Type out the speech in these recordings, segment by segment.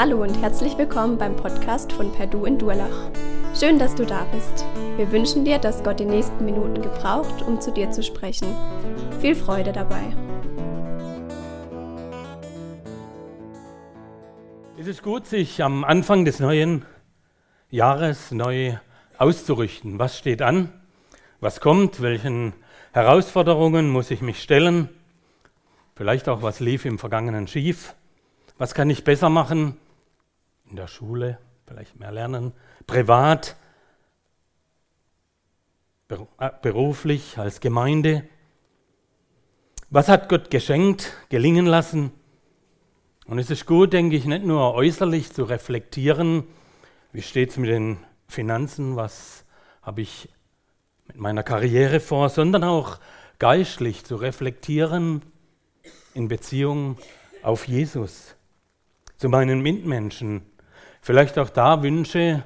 Hallo und herzlich willkommen beim Podcast von Perdu in Durlach. Schön, dass du da bist. Wir wünschen dir, dass Gott die nächsten Minuten gebraucht, um zu dir zu sprechen. Viel Freude dabei. Es ist gut, sich am Anfang des neuen Jahres neu auszurichten. Was steht an? Was kommt? Welchen Herausforderungen muss ich mich stellen? Vielleicht auch, was lief im Vergangenen schief? Was kann ich besser machen? In der Schule, vielleicht mehr lernen, privat, äh, beruflich, als Gemeinde. Was hat Gott geschenkt, gelingen lassen? Und es ist gut, denke ich, nicht nur äußerlich zu reflektieren, wie steht es mit den Finanzen, was habe ich mit meiner Karriere vor, sondern auch geistlich zu reflektieren in Beziehung auf Jesus, zu meinen Mitmenschen, Vielleicht auch da Wünsche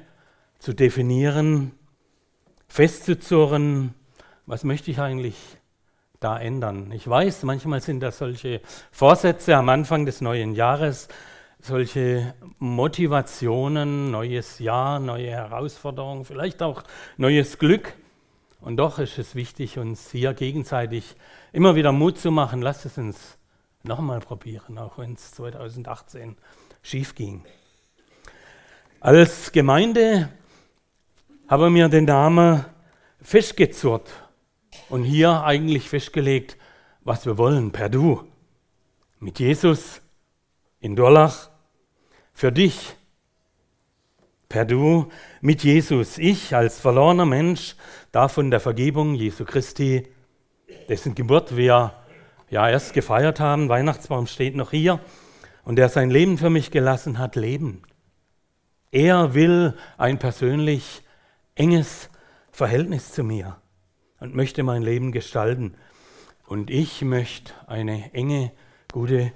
zu definieren, festzuzurren, was möchte ich eigentlich da ändern. Ich weiß, manchmal sind das solche Vorsätze am Anfang des neuen Jahres, solche Motivationen, neues Jahr, neue Herausforderungen, vielleicht auch neues Glück. Und doch ist es wichtig, uns hier gegenseitig immer wieder Mut zu machen. Lasst es uns nochmal probieren, auch wenn es 2018 schief ging. Als Gemeinde haben wir den Namen festgezurrt und hier eigentlich festgelegt, was wir wollen, per Du. Mit Jesus in Dorlach, für dich, per Du, mit Jesus. Ich als verlorener Mensch darf von der Vergebung Jesu Christi, dessen Geburt wir ja erst gefeiert haben, Weihnachtsbaum steht noch hier, und der sein Leben für mich gelassen hat, leben. Er will ein persönlich enges Verhältnis zu mir und möchte mein Leben gestalten. Und ich möchte eine enge, gute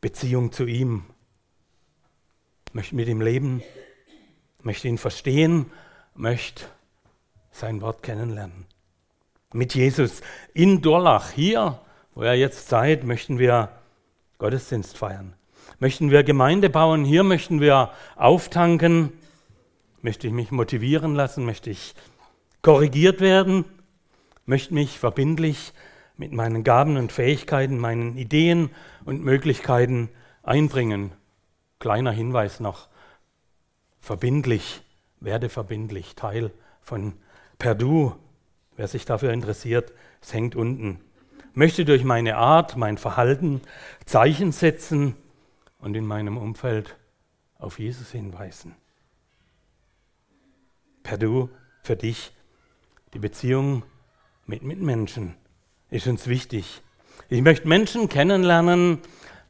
Beziehung zu ihm. Möchte mit ihm leben, möchte ihn verstehen, möchte sein Wort kennenlernen. Mit Jesus in Dorlach, hier, wo er jetzt seid, möchten wir Gottesdienst feiern möchten wir Gemeinde bauen, hier möchten wir auftanken, möchte ich mich motivieren lassen, möchte ich korrigiert werden, möchte mich verbindlich mit meinen Gaben und Fähigkeiten, meinen Ideen und Möglichkeiten einbringen. Kleiner Hinweis noch, verbindlich, werde verbindlich, Teil von Perdu. Wer sich dafür interessiert, es hängt unten. Möchte durch meine Art, mein Verhalten Zeichen setzen, und in meinem Umfeld auf Jesus hinweisen. Per Du, für dich, die Beziehung mit Mitmenschen ist uns wichtig. Ich möchte Menschen kennenlernen,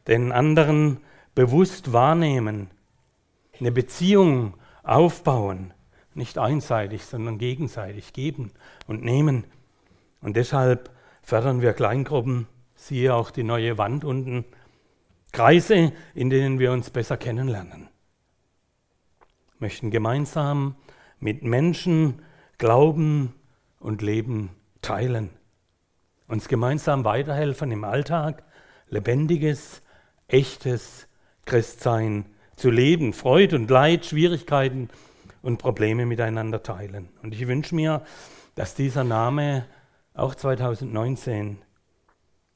den anderen bewusst wahrnehmen, eine Beziehung aufbauen, nicht einseitig, sondern gegenseitig geben und nehmen. Und deshalb fördern wir Kleingruppen, siehe auch die neue Wand unten, Kreise, in denen wir uns besser kennenlernen. Wir möchten gemeinsam mit Menschen Glauben und Leben teilen, uns gemeinsam weiterhelfen im Alltag, lebendiges, echtes Christsein zu leben, Freude und Leid, Schwierigkeiten und Probleme miteinander teilen. Und ich wünsche mir, dass dieser Name auch 2019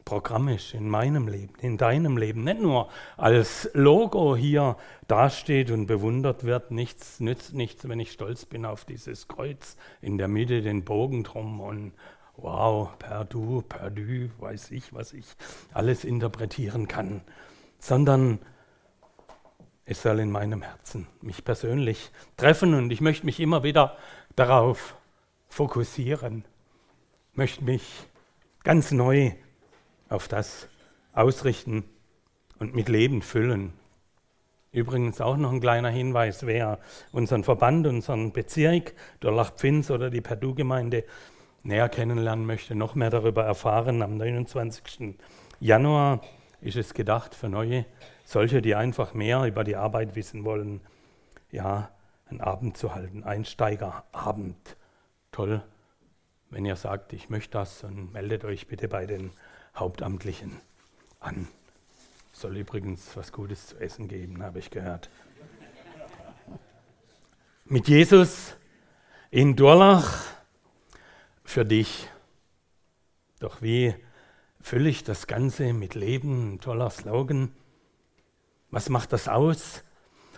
programmisch in meinem Leben, in deinem Leben, nicht nur als Logo hier dasteht und bewundert wird. Nichts nützt nichts, wenn ich stolz bin auf dieses Kreuz in der Mitte, den Bogen drum und wow, perdu, perdu, weiß ich, was ich alles interpretieren kann, sondern es soll in meinem Herzen mich persönlich treffen und ich möchte mich immer wieder darauf fokussieren, möchte mich ganz neu auf das ausrichten und mit Leben füllen. Übrigens auch noch ein kleiner Hinweis, wer unseren Verband, unseren Bezirk, Dorlach-Pfinz oder die Perdu-Gemeinde näher kennenlernen möchte, noch mehr darüber erfahren. Am 29. Januar ist es gedacht für neue, solche, die einfach mehr über die Arbeit wissen wollen, ja, einen Abend zu halten, Einsteigerabend. Toll, wenn ihr sagt, ich möchte das, dann meldet euch bitte bei den Hauptamtlichen an. Soll übrigens was Gutes zu essen geben, habe ich gehört. Mit Jesus in Durlach für dich. Doch wie fülle ich das Ganze mit Leben? Toller Slogan. Was macht das aus?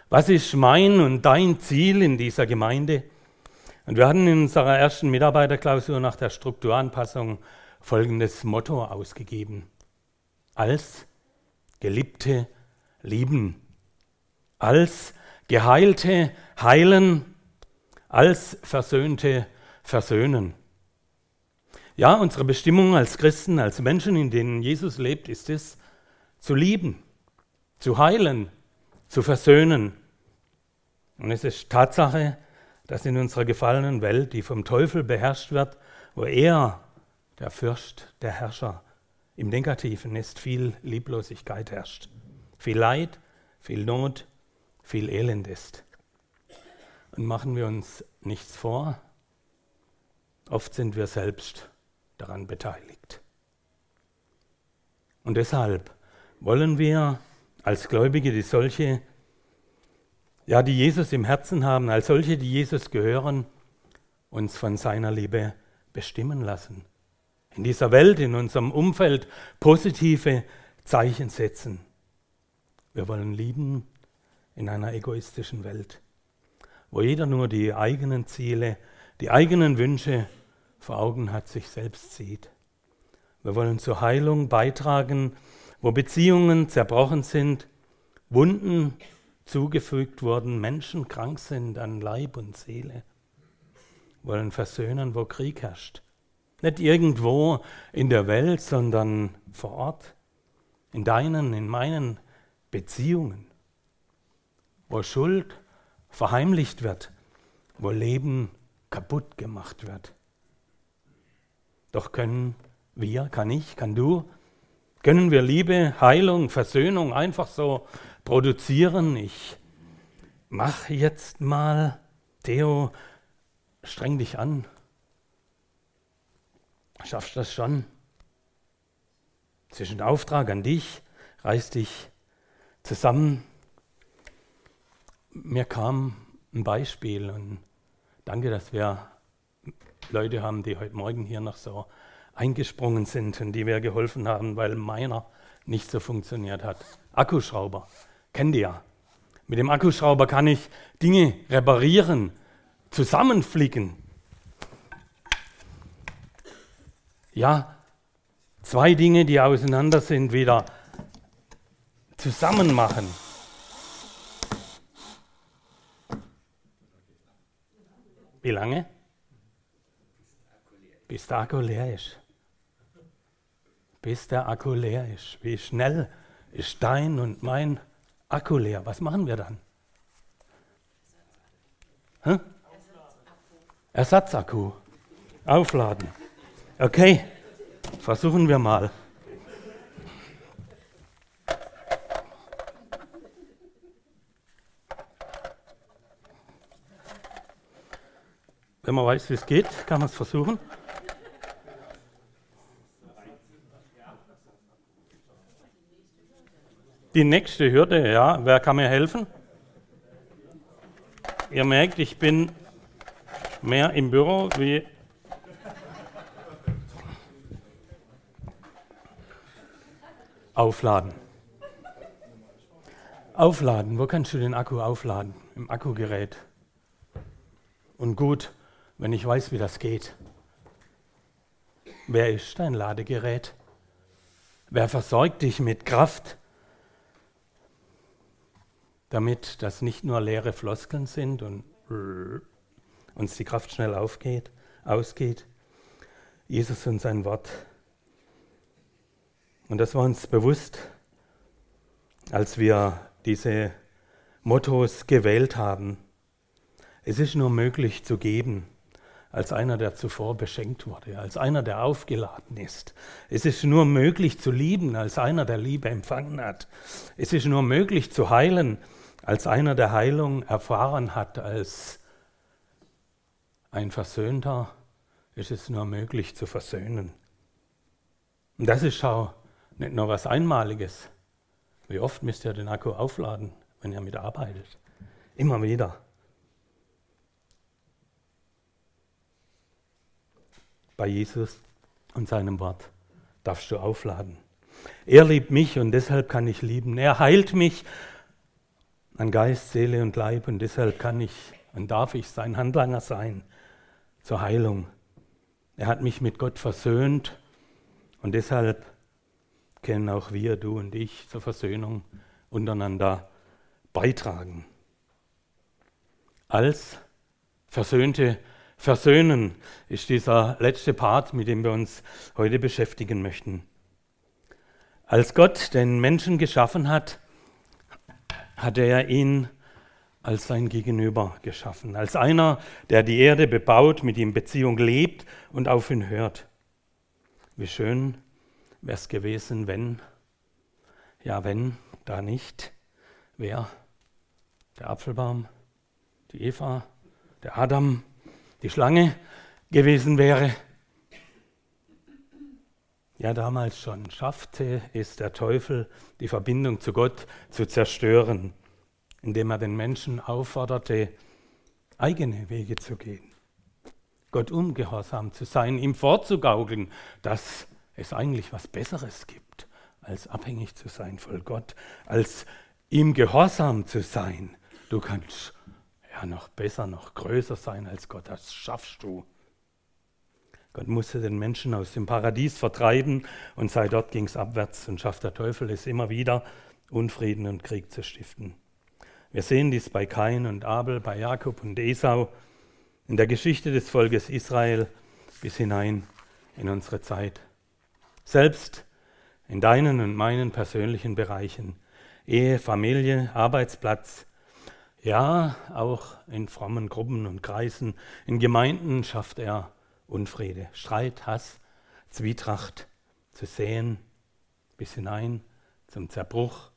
Was ist mein und dein Ziel in dieser Gemeinde? Und wir hatten in unserer ersten Mitarbeiterklausur nach der Strukturanpassung folgendes Motto ausgegeben. Als Geliebte lieben, als Geheilte heilen, als Versöhnte versöhnen. Ja, unsere Bestimmung als Christen, als Menschen, in denen Jesus lebt, ist es, zu lieben, zu heilen, zu versöhnen. Und es ist Tatsache, dass in unserer gefallenen Welt, die vom Teufel beherrscht wird, wo er, der Fürst, der Herrscher, im Negativen ist, viel Lieblosigkeit herrscht. Viel Leid, viel Not, viel Elend ist. Und machen wir uns nichts vor, oft sind wir selbst daran beteiligt. Und deshalb wollen wir als Gläubige, die solche, ja, die Jesus im Herzen haben, als solche, die Jesus gehören, uns von seiner Liebe bestimmen lassen. In dieser Welt, in unserem Umfeld positive Zeichen setzen. Wir wollen lieben in einer egoistischen Welt, wo jeder nur die eigenen Ziele, die eigenen Wünsche vor Augen hat, sich selbst sieht. Wir wollen zur Heilung beitragen, wo Beziehungen zerbrochen sind, Wunden zugefügt wurden, Menschen krank sind an Leib und Seele. Wir wollen versöhnen, wo Krieg herrscht. Nicht irgendwo in der Welt, sondern vor Ort, in deinen, in meinen Beziehungen, wo Schuld verheimlicht wird, wo Leben kaputt gemacht wird. Doch können wir, kann ich, kann du, können wir Liebe, Heilung, Versöhnung einfach so produzieren? Ich mach jetzt mal, Theo, streng dich an. Schaffst du das schon? Zwischen Auftrag an dich, reiß dich zusammen. Mir kam ein Beispiel und danke, dass wir Leute haben, die heute Morgen hier noch so eingesprungen sind und die mir geholfen haben, weil meiner nicht so funktioniert hat. Akkuschrauber, kennt ihr ja. Mit dem Akkuschrauber kann ich Dinge reparieren, zusammenflicken. Ja, zwei Dinge, die auseinander sind, wieder zusammen machen. Wie lange? Bis der Akku leer ist. Bis der Akku leer ist. Wie schnell ist dein und mein Akku leer? Was machen wir dann? Hm? Ersatzakku. Aufladen. Okay, versuchen wir mal. Wenn man weiß, wie es geht, kann man es versuchen. Die nächste Hürde, ja, wer kann mir helfen? Ihr merkt, ich bin mehr im Büro wie. Aufladen. Aufladen. Wo kannst du den Akku aufladen? Im Akkugerät. Und gut, wenn ich weiß, wie das geht. Wer ist dein Ladegerät? Wer versorgt dich mit Kraft? damit das nicht nur leere Floskeln sind und uns die Kraft schnell aufgeht, ausgeht. Jesus und sein Wort. Und das war uns bewusst, als wir diese Mottos gewählt haben. Es ist nur möglich zu geben als einer, der zuvor beschenkt wurde, als einer, der aufgeladen ist. Es ist nur möglich zu lieben als einer, der Liebe empfangen hat. Es ist nur möglich zu heilen als einer der Heilung erfahren hat, als ein Versöhnter, ist es nur möglich zu versöhnen. Und das ist auch nicht nur was Einmaliges. Wie oft müsst ihr den Akku aufladen, wenn ihr mitarbeitet? Immer wieder. Bei Jesus und seinem Wort darfst du aufladen. Er liebt mich und deshalb kann ich lieben. Er heilt mich an Geist, Seele und Leib und deshalb kann ich und darf ich sein Handlanger sein zur Heilung. Er hat mich mit Gott versöhnt und deshalb können auch wir, du und ich, zur Versöhnung untereinander beitragen. Als Versöhnte versöhnen ist dieser letzte Part, mit dem wir uns heute beschäftigen möchten. Als Gott den Menschen geschaffen hat, hat er ihn als sein Gegenüber geschaffen, als einer, der die Erde bebaut, mit ihm Beziehung lebt und auf ihn hört. Wie schön wäre es gewesen, wenn, ja, wenn, da nicht, wer? Der Apfelbaum, die Eva, der Adam, die Schlange gewesen wäre. Ja, damals schon schaffte es der Teufel, die Verbindung zu Gott zu zerstören, indem er den Menschen aufforderte, eigene Wege zu gehen, Gott ungehorsam zu sein, ihm vorzugaukeln, dass es eigentlich was Besseres gibt, als abhängig zu sein von Gott, als ihm gehorsam zu sein. Du kannst ja noch besser, noch größer sein als Gott, das schaffst du. Gott musste den Menschen aus dem Paradies vertreiben und seit dort ging es abwärts und schafft der Teufel es immer wieder, Unfrieden und Krieg zu stiften. Wir sehen dies bei Kain und Abel, bei Jakob und Esau, in der Geschichte des Volkes Israel bis hinein in unsere Zeit. Selbst in deinen und meinen persönlichen Bereichen, Ehe, Familie, Arbeitsplatz, ja, auch in frommen Gruppen und Kreisen, in Gemeinden schafft er Unfriede, Streit, Hass, Zwietracht zu sehen, bis hinein zum Zerbruch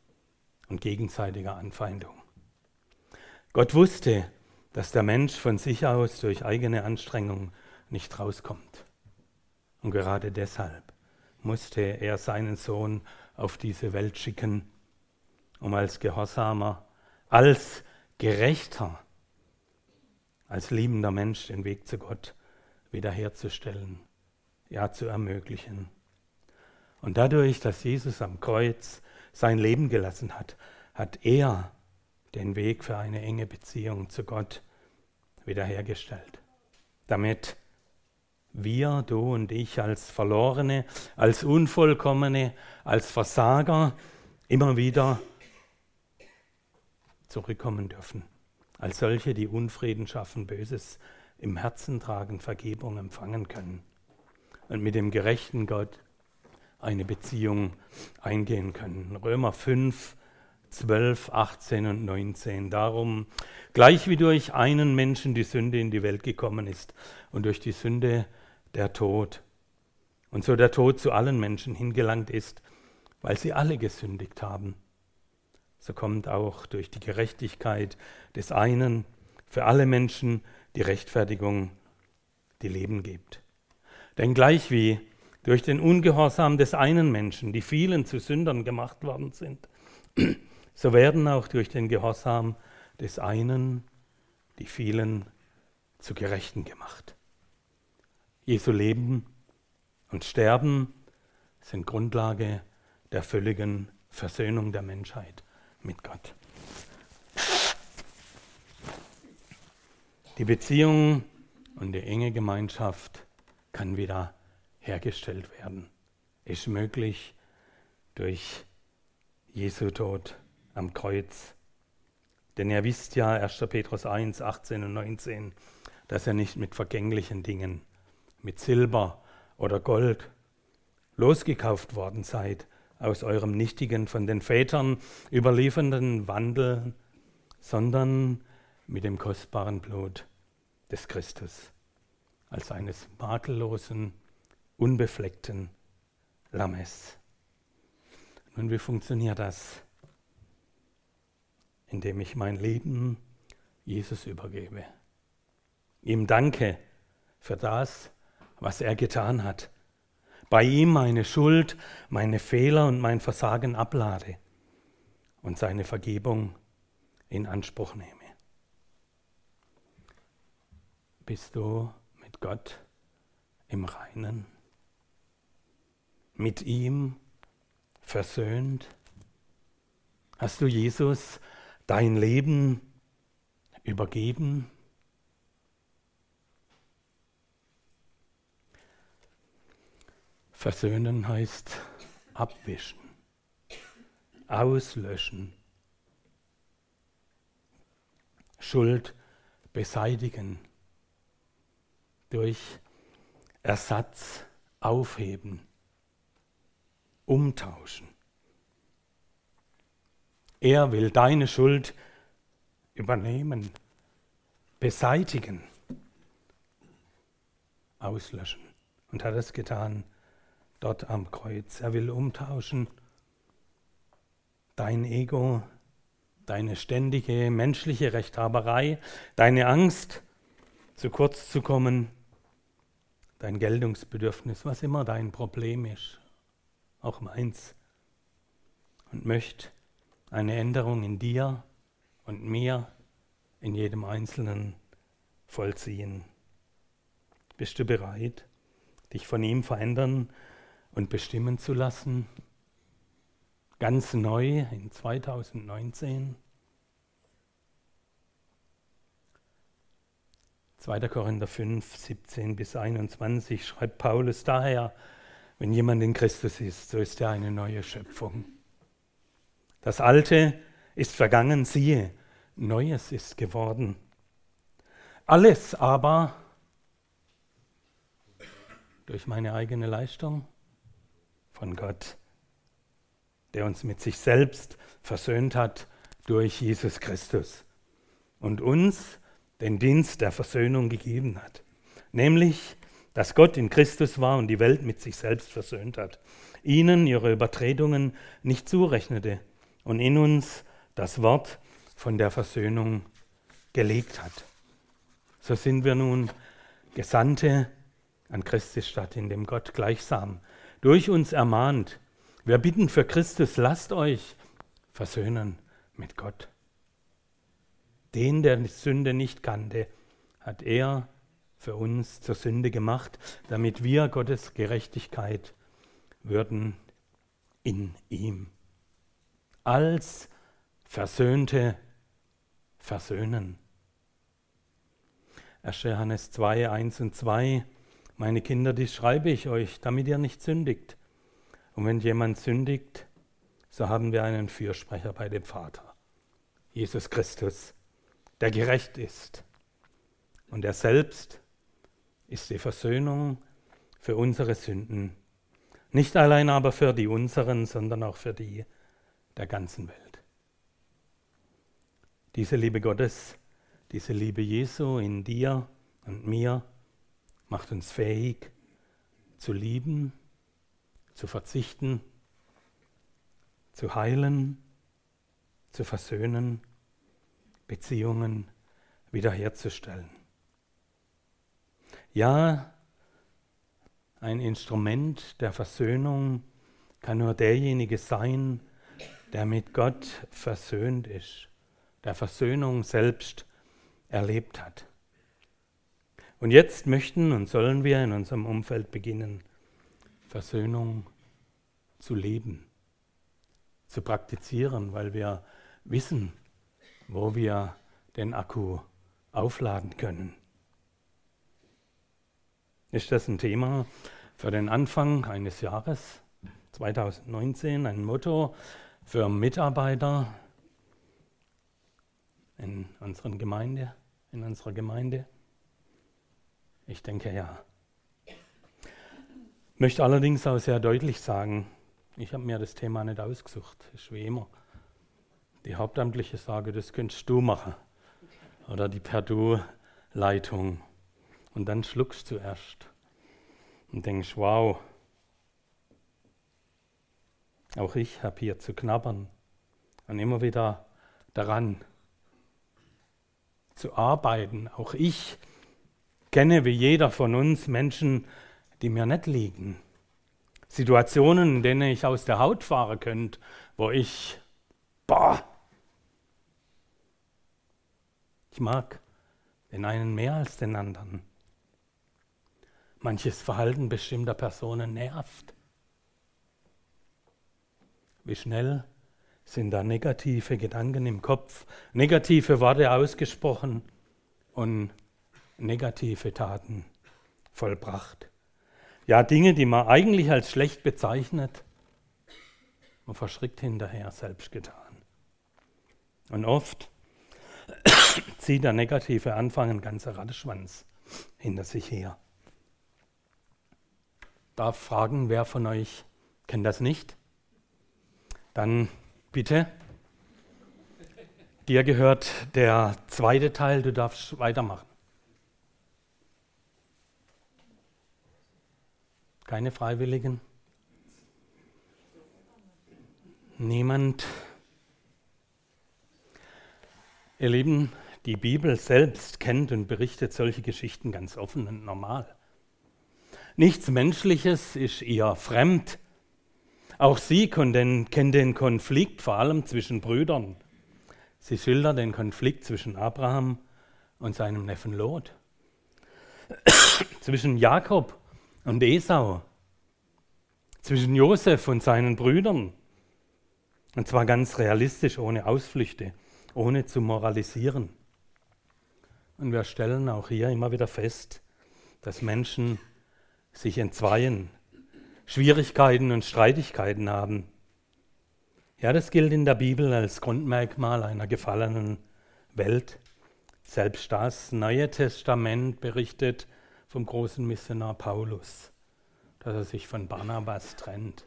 und gegenseitiger Anfeindung. Gott wusste, dass der Mensch von sich aus durch eigene Anstrengung nicht rauskommt. Und gerade deshalb musste er seinen Sohn auf diese Welt schicken, um als Gehorsamer, als Gerechter, als liebender Mensch den Weg zu Gott wiederherzustellen, ja zu ermöglichen. Und dadurch, dass Jesus am Kreuz sein Leben gelassen hat, hat er den Weg für eine enge Beziehung zu Gott wiederhergestellt. Damit wir, du und ich als Verlorene, als Unvollkommene, als Versager immer wieder zurückkommen dürfen. Als solche, die Unfrieden schaffen, Böses im Herzen tragen, Vergebung empfangen können und mit dem gerechten Gott eine Beziehung eingehen können. Römer 5, 12, 18 und 19. Darum, gleich wie durch einen Menschen die Sünde in die Welt gekommen ist und durch die Sünde der Tod und so der Tod zu allen Menschen hingelangt ist, weil sie alle gesündigt haben, so kommt auch durch die Gerechtigkeit des einen für alle Menschen die Rechtfertigung, die Leben gibt. Denn gleich wie durch den Ungehorsam des einen Menschen die vielen zu Sündern gemacht worden sind, so werden auch durch den Gehorsam des einen die vielen zu Gerechten gemacht. Jesu Leben und Sterben sind Grundlage der völligen Versöhnung der Menschheit mit Gott. Die Beziehung und die enge Gemeinschaft kann wieder hergestellt werden. Ist möglich durch Jesu Tod am Kreuz. Denn ihr wisst ja, 1. Petrus 1, 18 und 19, dass ihr nicht mit vergänglichen Dingen, mit Silber oder Gold losgekauft worden seid aus eurem nichtigen, von den Vätern überliefernden Wandel, sondern mit dem kostbaren Blut des Christus, als eines makellosen, unbefleckten Lammes. Nun, wie funktioniert das? Indem ich mein Leben Jesus übergebe. Ihm danke für das, was er getan hat. Bei ihm meine Schuld, meine Fehler und mein Versagen ablade und seine Vergebung in Anspruch nehme. Bist du mit Gott im Reinen? Mit ihm versöhnt? Hast du Jesus dein Leben übergeben? Versöhnen heißt abwischen, auslöschen, Schuld beseitigen, durch Ersatz aufheben, umtauschen. Er will deine Schuld übernehmen, beseitigen, auslöschen und hat es getan dort am Kreuz. Er will umtauschen dein Ego, deine ständige menschliche Rechthaberei, deine Angst, zu kurz zu kommen, dein Geltungsbedürfnis, was immer dein Problem ist, auch meins, und möchte eine Änderung in dir und mir, in jedem Einzelnen vollziehen. Bist du bereit, dich von ihm verändern und bestimmen zu lassen? Ganz neu in 2019? 2. Korinther 5, 17 bis 21 schreibt Paulus daher, wenn jemand in Christus ist, so ist er eine neue Schöpfung. Das Alte ist vergangen, siehe, Neues ist geworden. Alles aber durch meine eigene Leistung von Gott, der uns mit sich selbst versöhnt hat durch Jesus Christus und uns den Dienst der Versöhnung gegeben hat. Nämlich, dass Gott in Christus war und die Welt mit sich selbst versöhnt hat, ihnen ihre Übertretungen nicht zurechnete und in uns das Wort von der Versöhnung gelegt hat. So sind wir nun Gesandte an Christi Stadt, in dem Gott gleichsam durch uns ermahnt. Wir bitten für Christus, lasst euch versöhnen mit Gott. Den, der die Sünde nicht kannte, hat er für uns zur Sünde gemacht, damit wir Gottes Gerechtigkeit würden in ihm. Als Versöhnte versöhnen. 1. Johannes 2, 1 und 2. Meine Kinder, dies schreibe ich euch, damit ihr nicht sündigt. Und wenn jemand sündigt, so haben wir einen Fürsprecher bei dem Vater, Jesus Christus, der gerecht ist. Und er selbst ist die Versöhnung für unsere Sünden. Nicht allein aber für die unseren, sondern auch für die der ganzen Welt. Diese Liebe Gottes, diese Liebe Jesu in dir und mir macht uns fähig zu lieben, zu verzichten, zu heilen, zu versöhnen Beziehungen wiederherzustellen. Ja, ein Instrument der Versöhnung kann nur derjenige sein, der mit Gott versöhnt ist, der Versöhnung selbst erlebt hat. Und jetzt möchten und sollen wir in unserem Umfeld beginnen, Versöhnung zu leben, zu praktizieren, weil wir wissen, wo wir den Akku aufladen können. Ist das ein Thema für den Anfang eines Jahres 2019, ein Motto für Mitarbeiter in, unseren Gemeinde, in unserer Gemeinde? Ich denke ja. Ich möchte allerdings auch sehr deutlich sagen, ich habe mir das Thema nicht ausgesucht, ist wie immer die Hauptamtliche sage, das könntest du machen. Oder die Per-Du-Leitung. Und dann schluckst du erst und denkst, wow, auch ich habe hier zu knabbern und immer wieder daran zu arbeiten. Auch ich kenne wie jeder von uns Menschen, die mir nicht liegen. Situationen, in denen ich aus der Haut fahren könnte, wo ich, boah, Ich mag den einen mehr als den anderen. manches Verhalten bestimmter Personen nervt. Wie schnell sind da negative Gedanken im Kopf, negative Worte ausgesprochen und negative Taten vollbracht. Ja, Dinge, die man eigentlich als schlecht bezeichnet, man verschrickt hinterher selbst getan. Und oft zieht der negative Anfang einen ganzen Ratteschwanz hinter sich her. Darf fragen, wer von euch kennt das nicht? Dann bitte. Dir gehört der zweite Teil, du darfst weitermachen. Keine Freiwilligen? Niemand? Ihr Lieben, die Bibel selbst kennt und berichtet solche Geschichten ganz offen und normal. Nichts Menschliches ist ihr fremd. Auch sie kennen den Konflikt, vor allem zwischen Brüdern. Sie schildert den Konflikt zwischen Abraham und seinem Neffen Lot, zwischen Jakob und Esau, zwischen Josef und seinen Brüdern. Und zwar ganz realistisch, ohne Ausflüchte, ohne zu moralisieren. Und wir stellen auch hier immer wieder fest, dass Menschen sich entzweien, Schwierigkeiten und Streitigkeiten haben. Ja, das gilt in der Bibel als Grundmerkmal einer gefallenen Welt. Selbst das Neue Testament berichtet vom großen Missionar Paulus, dass er sich von Barnabas trennt.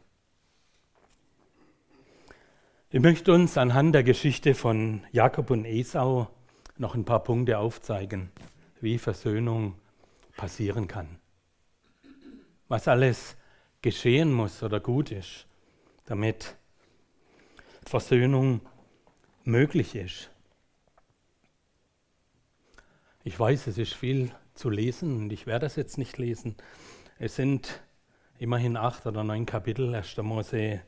Ich möchte uns anhand der Geschichte von Jakob und Esau noch ein paar Punkte aufzeigen, wie Versöhnung passieren kann. Was alles geschehen muss oder gut ist, damit Versöhnung möglich ist. Ich weiß, es ist viel zu lesen und ich werde es jetzt nicht lesen. Es sind immerhin acht oder neun Kapitel, 1. Mose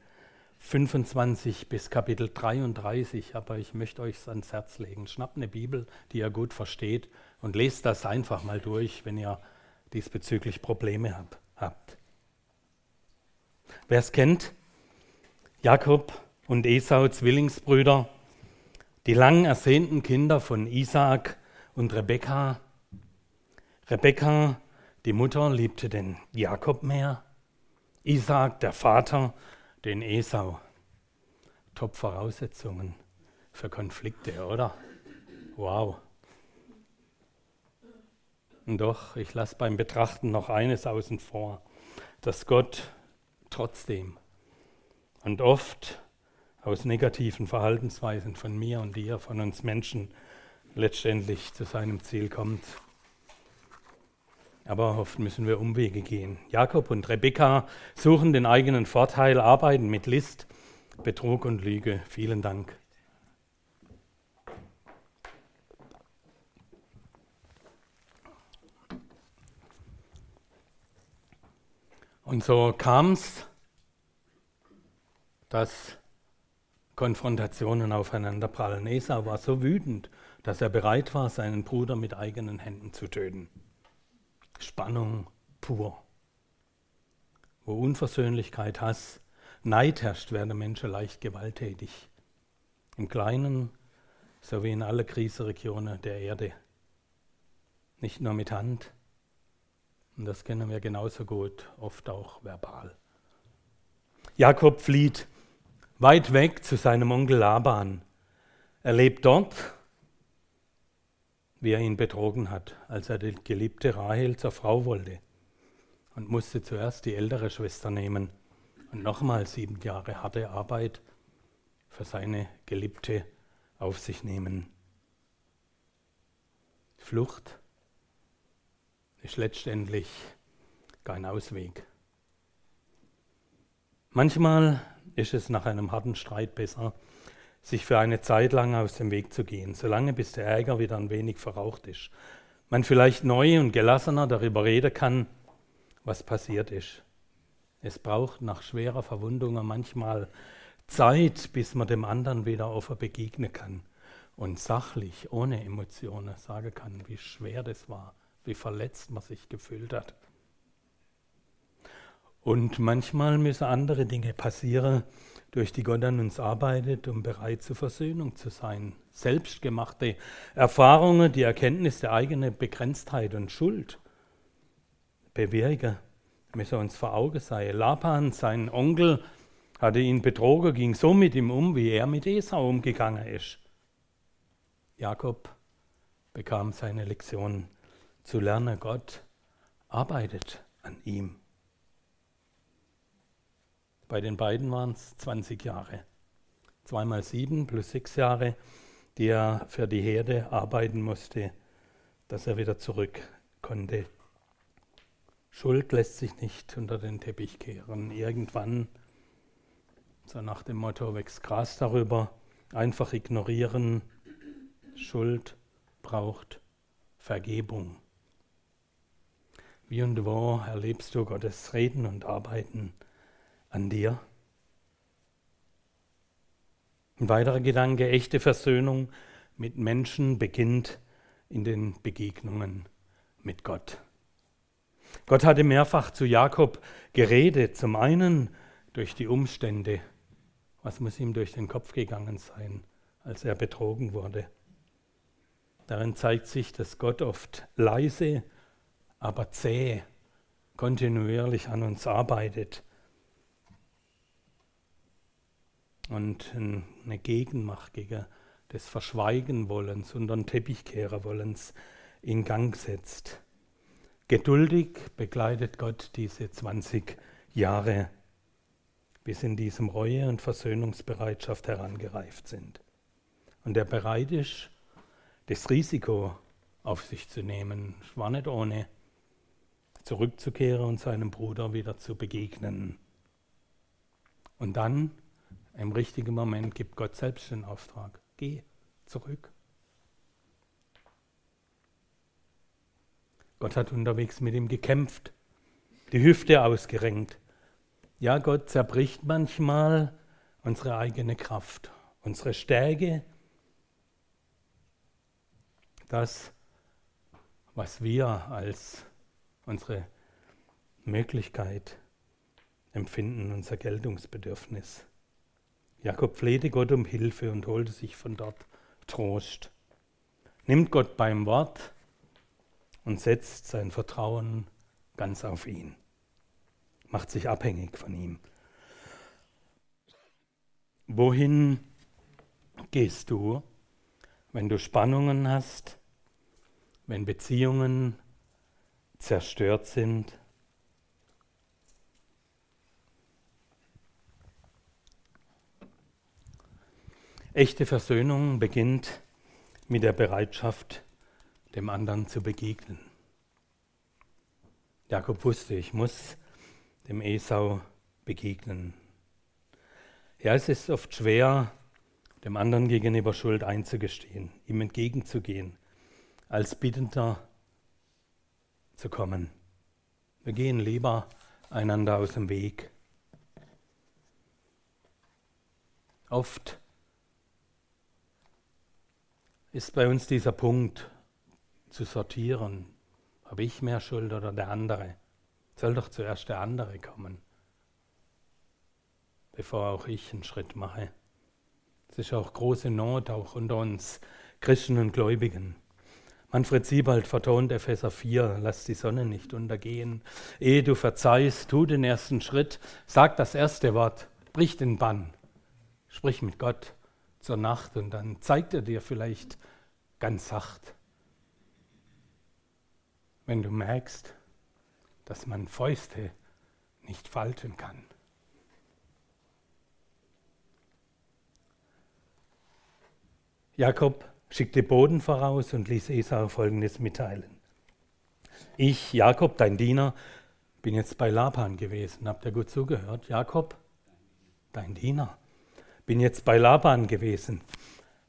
25 bis Kapitel 33, aber ich möchte euch ans Herz legen. Schnappt eine Bibel, die ihr gut versteht und lest das einfach mal durch, wenn ihr diesbezüglich Probleme hab, habt. Wer es kennt, Jakob und Esau, Zwillingsbrüder, die lang ersehnten Kinder von Isaak und Rebekka, Rebekka, die Mutter, liebte den Jakob mehr. Isaac, der Vater, den Esau. Top-Voraussetzungen für Konflikte, oder? Wow. Und doch, ich lasse beim Betrachten noch eines außen vor, dass Gott trotzdem und oft aus negativen Verhaltensweisen von mir und dir, von uns Menschen, letztendlich zu seinem Ziel kommt. Aber oft müssen wir Umwege gehen. Jakob und Rebekka suchen den eigenen Vorteil, arbeiten mit List, Betrug und Lüge. Vielen Dank. Und so kam es, dass Konfrontationen aufeinanderprallen. Esau war so wütend, dass er bereit war, seinen Bruder mit eigenen Händen zu töten. Spannung pur. Wo Unversöhnlichkeit, Hass, Neid herrscht, werden Menschen leicht gewalttätig. Im Kleinen sowie in alle Krisenregionen der Erde. Nicht nur mit Hand, und das kennen wir genauso gut, oft auch verbal. Jakob flieht weit weg zu seinem Onkel Laban. Er lebt dort wie er ihn betrogen hat, als er die geliebte Rahel zur Frau wollte und musste zuerst die ältere Schwester nehmen und nochmal sieben Jahre harte Arbeit für seine Geliebte auf sich nehmen. Flucht ist letztendlich kein Ausweg. Manchmal ist es nach einem harten Streit besser, sich für eine Zeit lang aus dem Weg zu gehen, solange bis der Ärger wieder ein wenig verraucht ist. Man vielleicht neu und gelassener darüber reden kann, was passiert ist. Es braucht nach schwerer Verwundung manchmal Zeit, bis man dem anderen wieder offen begegnen kann und sachlich, ohne Emotionen sagen kann, wie schwer das war, wie verletzt man sich gefühlt hat. Und manchmal müssen andere Dinge passieren, durch die Gott an uns arbeitet, um bereit zur Versöhnung zu sein. Selbstgemachte Erfahrungen, die Erkenntnis der eigenen Begrenztheit und Schuld bewirken, müssen uns vor Augen sein. Laban, sein Onkel, hatte ihn betrogen, ging so mit ihm um, wie er mit Esau umgegangen ist. Jakob bekam seine Lektion zu lernen, Gott arbeitet an ihm. Bei den beiden waren es 20 Jahre. Zweimal sieben plus sechs Jahre, die er für die Herde arbeiten musste, dass er wieder zurück konnte. Schuld lässt sich nicht unter den Teppich kehren. Irgendwann, so nach dem Motto, wächst Gras darüber, einfach ignorieren. Schuld braucht Vergebung. Wie und wo erlebst du Gottes Reden und Arbeiten an dir? Ein weiterer Gedanke, echte Versöhnung mit Menschen beginnt in den Begegnungen mit Gott. Gott hatte mehrfach zu Jakob geredet, zum einen durch die Umstände. Was muss ihm durch den Kopf gegangen sein, als er betrogen wurde? Darin zeigt sich, dass Gott oft leise, aber zäh, kontinuierlich an uns arbeitet und eine Gegenmacht gegen des Verschweigen-Wollens und den Teppichkehrer-Wollens in Gang setzt. Geduldig begleitet Gott diese 20 Jahre, bis in diesem Reue und Versöhnungsbereitschaft herangereift sind. Und er bereit ist, das Risiko auf sich zu nehmen. War nicht ohne, zurückzukehren und seinem Bruder wieder zu begegnen. Und dann, im richtigen Moment, gibt Gott selbst den Auftrag. Geh zurück. Gott hat unterwegs mit ihm gekämpft, die Hüfte ausgerenkt. Ja, Gott zerbricht manchmal unsere eigene Kraft, unsere Stärke, das, was wir als unsere Möglichkeit empfinden, unser Geltungsbedürfnis. Jakob flehte Gott um Hilfe und holte sich von dort Trost. Nimmt Gott beim Wort und setzt sein Vertrauen ganz auf ihn. Macht sich abhängig von ihm. Wohin gehst du, wenn du Spannungen hast, wenn Beziehungen zerstört sind. Echte Versöhnung beginnt mit der Bereitschaft, dem anderen zu begegnen. Jakob wusste, ich muss dem Esau begegnen. Ja, es ist oft schwer, dem anderen gegenüber Schuld einzugestehen, ihm entgegenzugehen, als Bittender zu kommen. Wir gehen lieber einander aus dem Weg. Oft ist bei uns dieser Punkt zu sortieren. Habe ich mehr Schuld oder der andere? Soll doch zuerst der andere kommen, bevor auch ich einen Schritt mache. Es ist auch große Not, auch unter uns Christen und Gläubigen. Manfred Siebald vertont Epheser 4, lass die Sonne nicht untergehen. Ehe du verzeihst, tu den ersten Schritt, sag das erste Wort, brich den Bann, sprich mit Gott zur Nacht und dann zeigt er dir vielleicht ganz sacht, wenn du merkst, dass man Fäuste nicht falten kann. Jakob schickte Boden voraus und ließ Esau folgendes mitteilen. Ich, Jakob, dein Diener, bin jetzt bei Laban gewesen. Habt ihr gut zugehört? Jakob, dein Diener, bin jetzt bei Laban gewesen.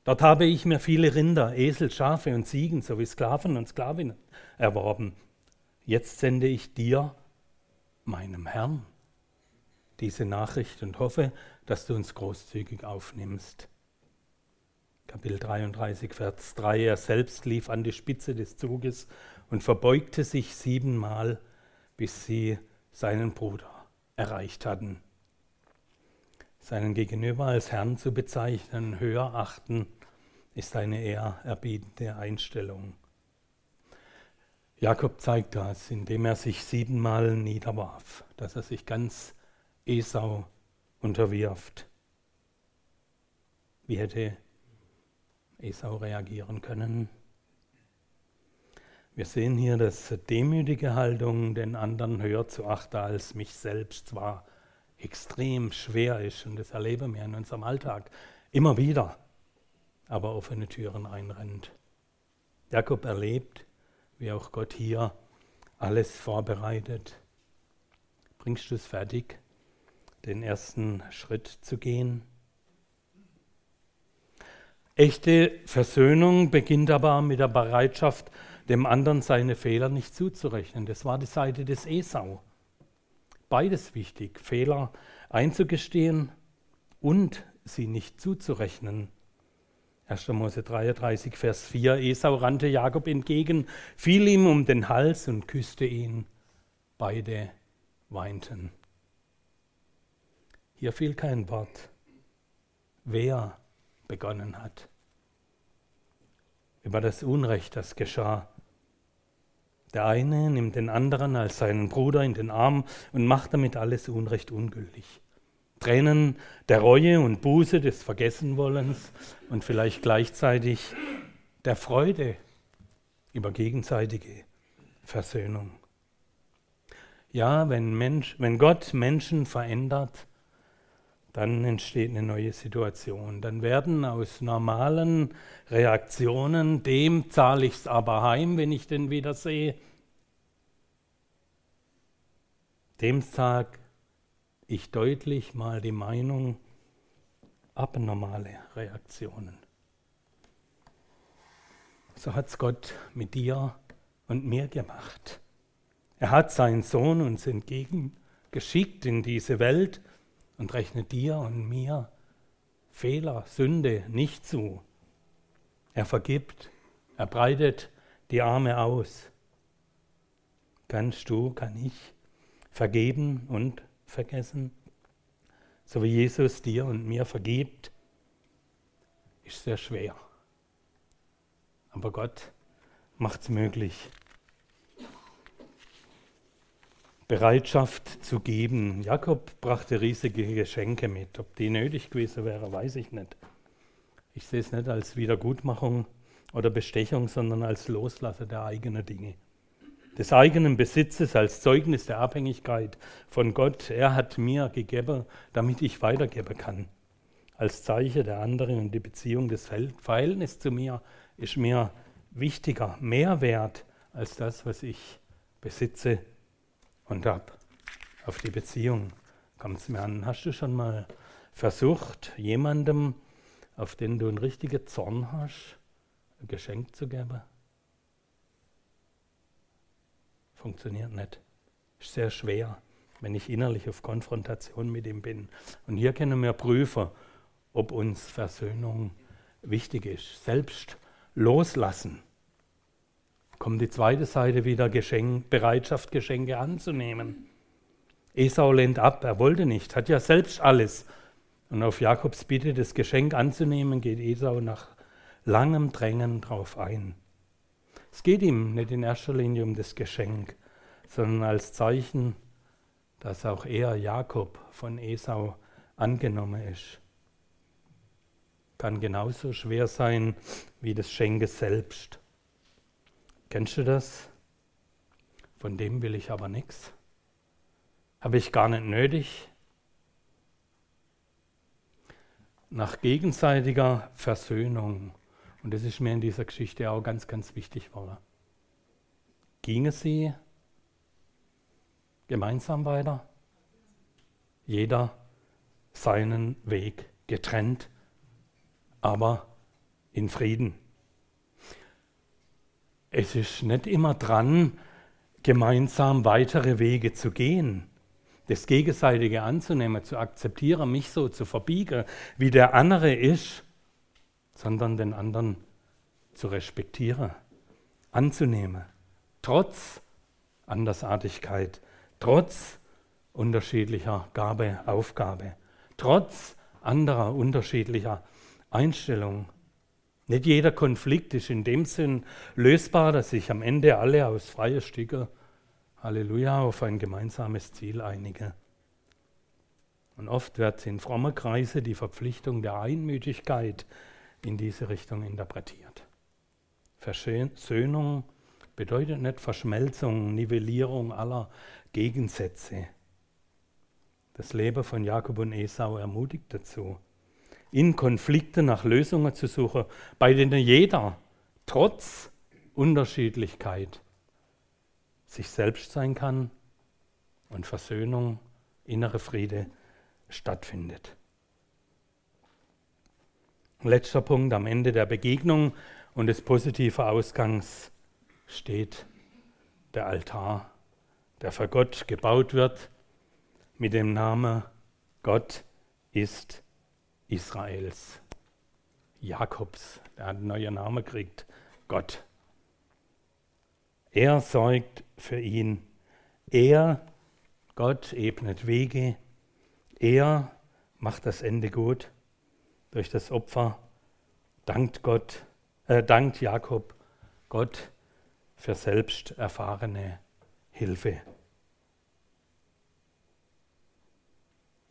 Dort habe ich mir viele Rinder, Esel, Schafe und Ziegen sowie Sklaven und Sklavinnen erworben. Jetzt sende ich dir, meinem Herrn, diese Nachricht und hoffe, dass du uns großzügig aufnimmst. Kapitel 33, Vers 3. Er selbst lief an die Spitze des Zuges und verbeugte sich siebenmal, bis sie seinen Bruder erreicht hatten. Seinen Gegenüber als Herrn zu bezeichnen, höher achten, ist eine ehrerbietende Einstellung. Jakob zeigt das, indem er sich siebenmal niederwarf, dass er sich ganz Esau unterwirft. Wie hätte Esau reagieren können? Wir sehen hier, dass demütige Haltung den anderen höher zu achten als mich selbst zwar extrem schwer ist und das erleben wir in unserem Alltag immer wieder, aber offene Türen einrennt. Jakob erlebt, wie auch Gott hier alles vorbereitet. Bringst du es fertig, den ersten Schritt zu gehen? Echte Versöhnung beginnt aber mit der Bereitschaft, dem anderen seine Fehler nicht zuzurechnen. Das war die Seite des Esau. Beides wichtig, Fehler einzugestehen und sie nicht zuzurechnen. 1. Mose 33, Vers 4. Esau rannte Jakob entgegen, fiel ihm um den Hals und küsste ihn. Beide weinten. Hier fiel kein Wort, wer begonnen hat. Über das Unrecht, das geschah. Der eine nimmt den anderen als seinen Bruder in den Arm und macht damit alles Unrecht ungültig. Tränen der Reue und Buße des Vergessenwollens und vielleicht gleichzeitig der Freude über gegenseitige Versöhnung. Ja, wenn, Mensch, wenn Gott Menschen verändert, dann entsteht eine neue Situation. Dann werden aus normalen Reaktionen, dem zahle ich es aber heim, wenn ich den wieder sehe, dem sage ich deutlich mal die Meinung, abnormale Reaktionen. So hat es Gott mit dir und mir gemacht. Er hat seinen Sohn uns entgegengeschickt in diese Welt, und rechnet dir und mir Fehler, Sünde nicht zu. Er vergibt, er breitet die Arme aus. Kannst du, kann ich vergeben und vergessen? So wie Jesus dir und mir vergibt, ist sehr schwer. Aber Gott macht es möglich. Bereitschaft zu geben. Jakob brachte riesige Geschenke mit. Ob die nötig gewesen wäre, weiß ich nicht. Ich sehe es nicht als Wiedergutmachung oder Bestechung, sondern als Loslassen der eigenen Dinge. Des eigenen Besitzes als Zeugnis der Abhängigkeit von Gott. Er hat mir gegeben, damit ich weitergeben kann. Als Zeichen der anderen und die Beziehung des Verhältnisses zu mir ist mir wichtiger, mehr wert als das, was ich besitze und ab. Auf die Beziehung kommt es mir an. Hast du schon mal versucht, jemandem, auf den du einen richtigen Zorn hast, ein Geschenk zu geben? Funktioniert nicht. Ist sehr schwer, wenn ich innerlich auf Konfrontation mit ihm bin. Und hier können wir prüfen, ob uns Versöhnung wichtig ist. Selbst loslassen kommt die zweite Seite wieder, Geschenk, Bereitschaft, Geschenke anzunehmen. Esau lehnt ab, er wollte nicht, hat ja selbst alles. Und auf Jakobs Bitte, das Geschenk anzunehmen, geht Esau nach langem Drängen drauf ein. Es geht ihm nicht in erster Linie um das Geschenk, sondern als Zeichen, dass auch er, Jakob, von Esau angenommen ist. Kann genauso schwer sein wie das Schenke selbst. Kennst du das? Von dem will ich aber nichts. Habe ich gar nicht nötig. Nach gegenseitiger Versöhnung, und das ist mir in dieser Geschichte auch ganz, ganz wichtig war, gingen sie gemeinsam weiter, jeder seinen Weg getrennt, aber in Frieden es ist nicht immer dran, gemeinsam weitere Wege zu gehen, das Gegenseitige anzunehmen, zu akzeptieren, mich so zu verbiegen, wie der andere ist, sondern den anderen zu respektieren, anzunehmen, trotz Andersartigkeit, trotz unterschiedlicher Gabe, Aufgabe, trotz anderer unterschiedlicher Einstellungen. Nicht jeder Konflikt ist in dem Sinn lösbar, dass sich am Ende alle aus freier Stücke, Halleluja, auf ein gemeinsames Ziel einigen. Und oft wird in frommer Kreise die Verpflichtung der Einmütigkeit in diese Richtung interpretiert. Versöhnung bedeutet nicht Verschmelzung, Nivellierung aller Gegensätze. Das Leben von Jakob und Esau ermutigt dazu, in Konflikten nach Lösungen zu suchen, bei denen jeder trotz Unterschiedlichkeit sich selbst sein kann und Versöhnung, innere Friede stattfindet. Letzter Punkt am Ende der Begegnung und des positiven Ausgangs steht der Altar, der für Gott gebaut wird mit dem Namen Gott ist Israels. Jakobs, der hat einen neuen Namen gekriegt, Gott. Er sorgt für ihn. Er, Gott, ebnet Wege. Er macht das Ende gut durch das Opfer. Dankt Gott, äh, dankt Jakob Gott für selbst erfahrene Hilfe.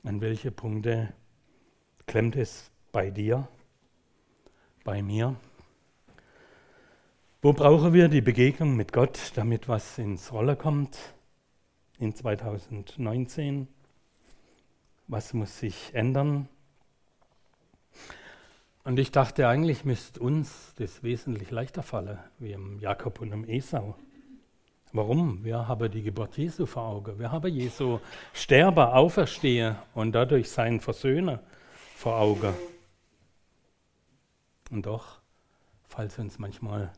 An welche Punkte klemmt es bei dir, bei mir? Wo brauchen wir die Begegnung mit Gott, damit was ins Rolle kommt in 2019? Was muss sich ändern? Und ich dachte, eigentlich müsste uns das wesentlich leichter fallen, wie im Jakob und im Esau. Warum? Wir haben die Geburt Jesu vor Augen. Wir haben Jesu Sterber, Auferstehe und dadurch seinen Versöhner vor Augen. Und doch fällt es uns manchmal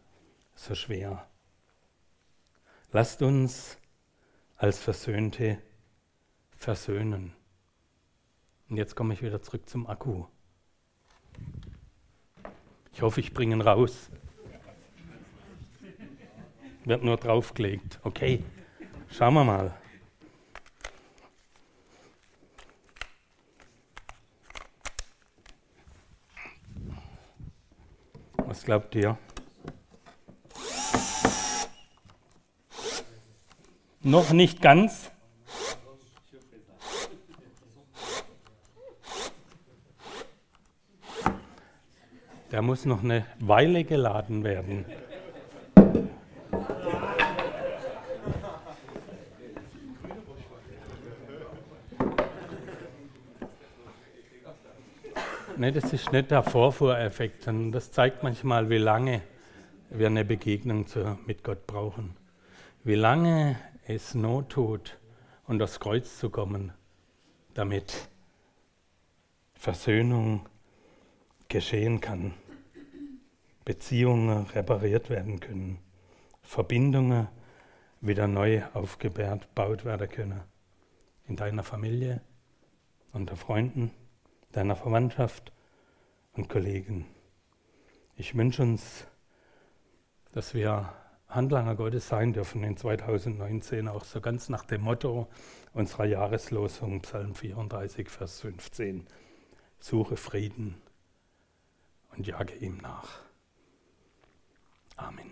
so schwer. Lasst uns als Versöhnte versöhnen. Und jetzt komme ich wieder zurück zum Akku. Ich hoffe, ich bringe ihn raus. Wird nur draufgelegt. Okay, schauen wir mal. Was glaubt ihr? Noch nicht ganz. Der muss noch eine Weile geladen werden. Ne, das ist nicht der Vorfuhreffekt, sondern das zeigt manchmal, wie lange wir eine Begegnung zu, mit Gott brauchen. Wie lange es Not tut, unter das Kreuz zu kommen, damit Versöhnung geschehen kann, Beziehungen repariert werden können, Verbindungen wieder neu aufgebaut werden können. In deiner Familie, unter Freunden, deiner Verwandtschaft und Kollegen. Ich wünsche uns, dass wir Handlanger Gottes sein dürfen in 2019, auch so ganz nach dem Motto unserer Jahreslosung, Psalm 34, Vers 15. Suche Frieden und jage ihm nach. Amen.